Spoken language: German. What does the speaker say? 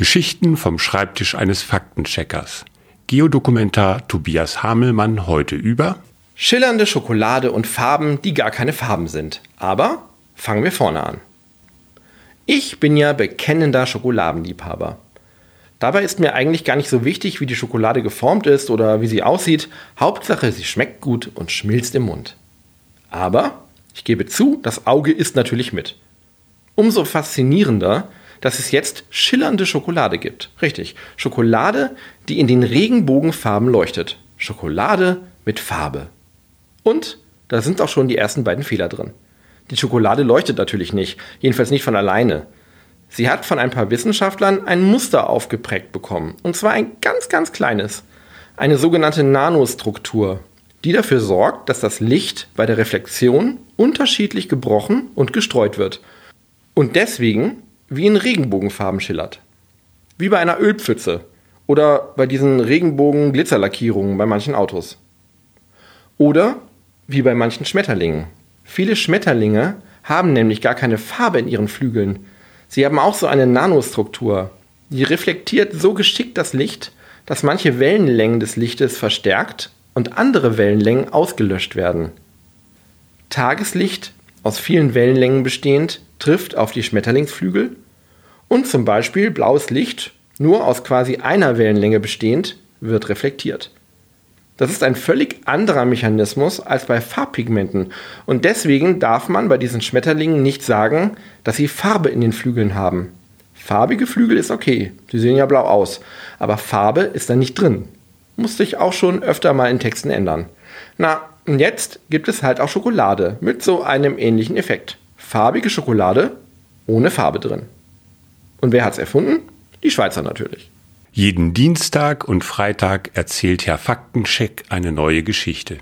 Geschichten vom Schreibtisch eines Faktencheckers. Geodokumentar Tobias Hamelmann heute über Schillernde Schokolade und Farben, die gar keine Farben sind. Aber fangen wir vorne an. Ich bin ja bekennender Schokoladenliebhaber. Dabei ist mir eigentlich gar nicht so wichtig, wie die Schokolade geformt ist oder wie sie aussieht. Hauptsache, sie schmeckt gut und schmilzt im Mund. Aber ich gebe zu, das Auge isst natürlich mit. Umso faszinierender, dass es jetzt schillernde Schokolade gibt. Richtig, Schokolade, die in den Regenbogenfarben leuchtet. Schokolade mit Farbe. Und da sind auch schon die ersten beiden Fehler drin. Die Schokolade leuchtet natürlich nicht, jedenfalls nicht von alleine. Sie hat von ein paar Wissenschaftlern ein Muster aufgeprägt bekommen, und zwar ein ganz, ganz kleines. Eine sogenannte Nanostruktur, die dafür sorgt, dass das Licht bei der Reflexion unterschiedlich gebrochen und gestreut wird. Und deswegen wie in Regenbogenfarben schillert. Wie bei einer Ölpfütze oder bei diesen Regenbogen-Glitzerlackierungen bei manchen Autos. Oder wie bei manchen Schmetterlingen. Viele Schmetterlinge haben nämlich gar keine Farbe in ihren Flügeln. Sie haben auch so eine Nanostruktur. Die reflektiert so geschickt das Licht, dass manche Wellenlängen des Lichtes verstärkt und andere Wellenlängen ausgelöscht werden. Tageslicht, aus vielen Wellenlängen bestehend, trifft auf die Schmetterlingsflügel und zum Beispiel blaues Licht, nur aus quasi einer Wellenlänge bestehend, wird reflektiert. Das ist ein völlig anderer Mechanismus als bei Farbpigmenten und deswegen darf man bei diesen Schmetterlingen nicht sagen, dass sie Farbe in den Flügeln haben. Farbige Flügel ist okay, sie sehen ja blau aus, aber Farbe ist da nicht drin. Musste ich auch schon öfter mal in Texten ändern. Na, und jetzt gibt es halt auch Schokolade mit so einem ähnlichen Effekt farbige Schokolade ohne Farbe drin. Und wer hat's erfunden? Die Schweizer natürlich. Jeden Dienstag und Freitag erzählt Herr Faktencheck eine neue Geschichte.